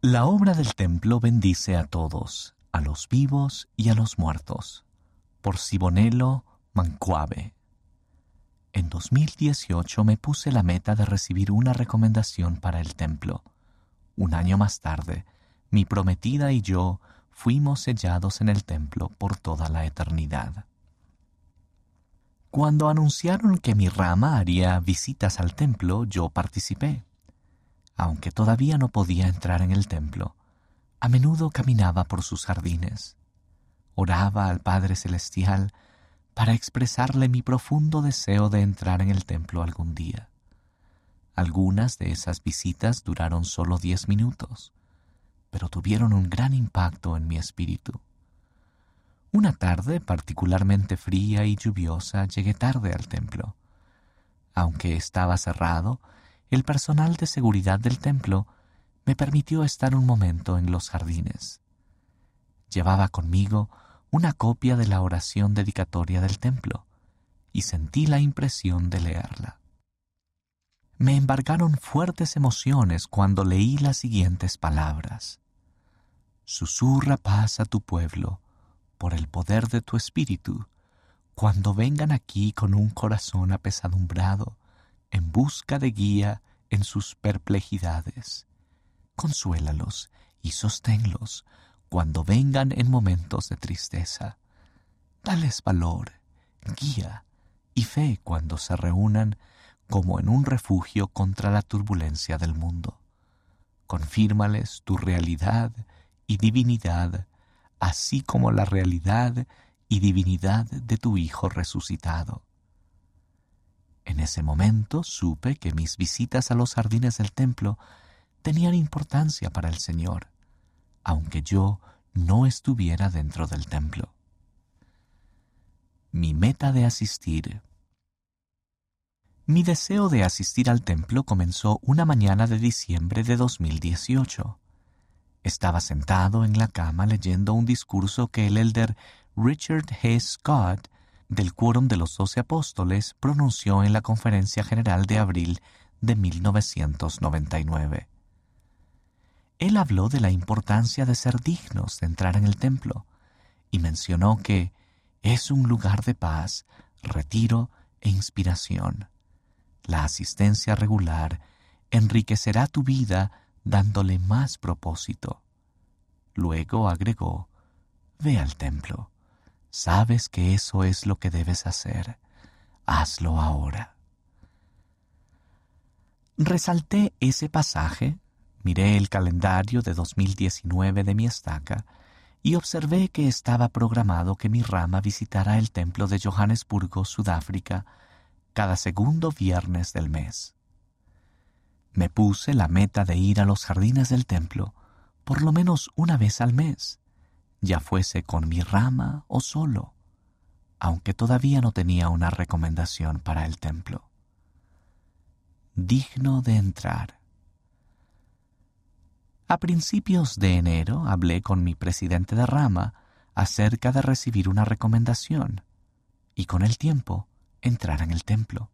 La obra del templo bendice a todos, a los vivos y a los muertos. Por Sibonello Mancuave. En 2018 me puse la meta de recibir una recomendación para el templo. Un año más tarde, mi prometida y yo fuimos sellados en el templo por toda la eternidad. Cuando anunciaron que mi rama haría visitas al templo, yo participé. Aunque todavía no podía entrar en el templo, a menudo caminaba por sus jardines. Oraba al Padre Celestial para expresarle mi profundo deseo de entrar en el templo algún día. Algunas de esas visitas duraron solo diez minutos, pero tuvieron un gran impacto en mi espíritu. Una tarde particularmente fría y lluviosa llegué tarde al templo. Aunque estaba cerrado, el personal de seguridad del templo me permitió estar un momento en los jardines. Llevaba conmigo una copia de la oración dedicatoria del templo y sentí la impresión de leerla. Me embargaron fuertes emociones cuando leí las siguientes palabras. Susurra paz a tu pueblo, por el poder de tu espíritu, cuando vengan aquí con un corazón apesadumbrado, en busca de guía en sus perplejidades. Consuélalos y sosténlos cuando vengan en momentos de tristeza. Dales valor, guía y fe cuando se reúnan como en un refugio contra la turbulencia del mundo. Confírmales tu realidad y divinidad así como la realidad y divinidad de tu Hijo resucitado. En ese momento supe que mis visitas a los jardines del templo tenían importancia para el Señor, aunque yo no estuviera dentro del templo. Mi meta de asistir. Mi deseo de asistir al templo comenzó una mañana de diciembre de 2018. Estaba sentado en la cama leyendo un discurso que el elder Richard H. Scott del Quórum de los Doce Apóstoles pronunció en la Conferencia General de abril de 1999. Él habló de la importancia de ser dignos de entrar en el templo y mencionó que es un lugar de paz, retiro e inspiración. La asistencia regular enriquecerá tu vida dándole más propósito. Luego agregó, Ve al templo. Sabes que eso es lo que debes hacer. Hazlo ahora. Resalté ese pasaje, miré el calendario de 2019 de mi estaca y observé que estaba programado que mi rama visitara el templo de Johannesburgo, Sudáfrica, cada segundo viernes del mes. Me puse la meta de ir a los jardines del templo por lo menos una vez al mes, ya fuese con mi rama o solo, aunque todavía no tenía una recomendación para el templo. Digno de entrar. A principios de enero hablé con mi presidente de rama acerca de recibir una recomendación y con el tiempo entrar en el templo.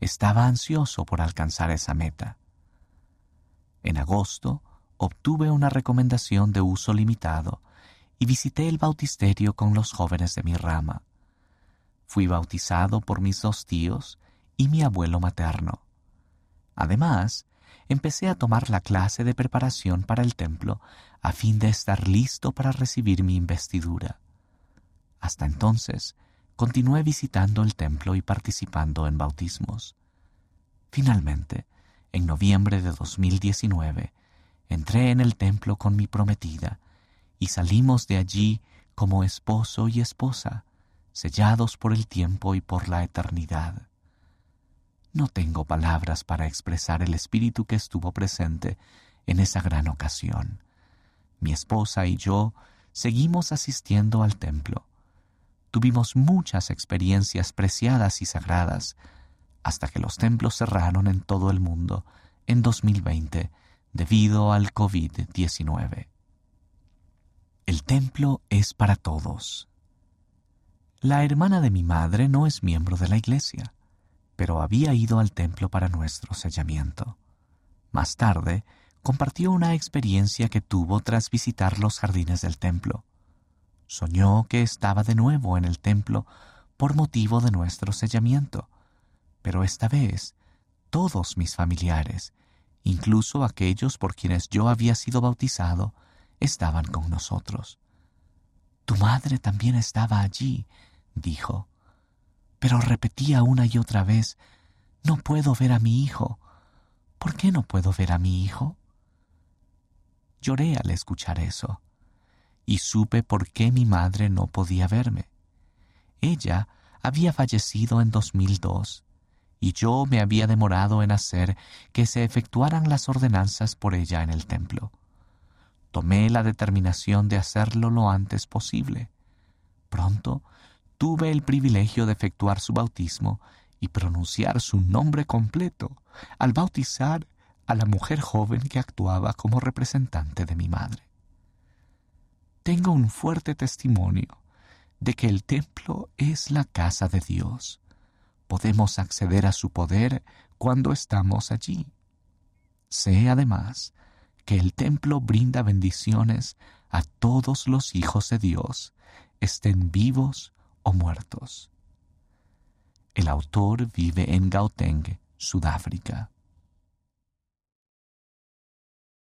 Estaba ansioso por alcanzar esa meta. En agosto obtuve una recomendación de uso limitado y visité el bautisterio con los jóvenes de mi rama. Fui bautizado por mis dos tíos y mi abuelo materno. Además, empecé a tomar la clase de preparación para el templo a fin de estar listo para recibir mi investidura. Hasta entonces, continué visitando el templo y participando en bautismos. Finalmente, en noviembre de 2019, entré en el templo con mi prometida y salimos de allí como esposo y esposa, sellados por el tiempo y por la eternidad. No tengo palabras para expresar el espíritu que estuvo presente en esa gran ocasión. Mi esposa y yo seguimos asistiendo al templo tuvimos muchas experiencias preciadas y sagradas, hasta que los templos cerraron en todo el mundo en 2020 debido al COVID-19. El templo es para todos. La hermana de mi madre no es miembro de la iglesia, pero había ido al templo para nuestro sellamiento. Más tarde, compartió una experiencia que tuvo tras visitar los jardines del templo. Soñó que estaba de nuevo en el templo por motivo de nuestro sellamiento, pero esta vez todos mis familiares, incluso aquellos por quienes yo había sido bautizado, estaban con nosotros. Tu madre también estaba allí, dijo, pero repetía una y otra vez, no puedo ver a mi hijo. ¿Por qué no puedo ver a mi hijo? Lloré al escuchar eso, y supe por qué mi madre no podía verme. Ella había fallecido en 2002 y yo me había demorado en hacer que se efectuaran las ordenanzas por ella en el templo. Tomé la determinación de hacerlo lo antes posible. Pronto tuve el privilegio de efectuar su bautismo y pronunciar su nombre completo al bautizar a la mujer joven que actuaba como representante de mi madre. Tengo un fuerte testimonio de que el templo es la casa de Dios podemos acceder a su poder cuando estamos allí. Sé además que el templo brinda bendiciones a todos los hijos de Dios, estén vivos o muertos. El autor vive en Gauteng, Sudáfrica.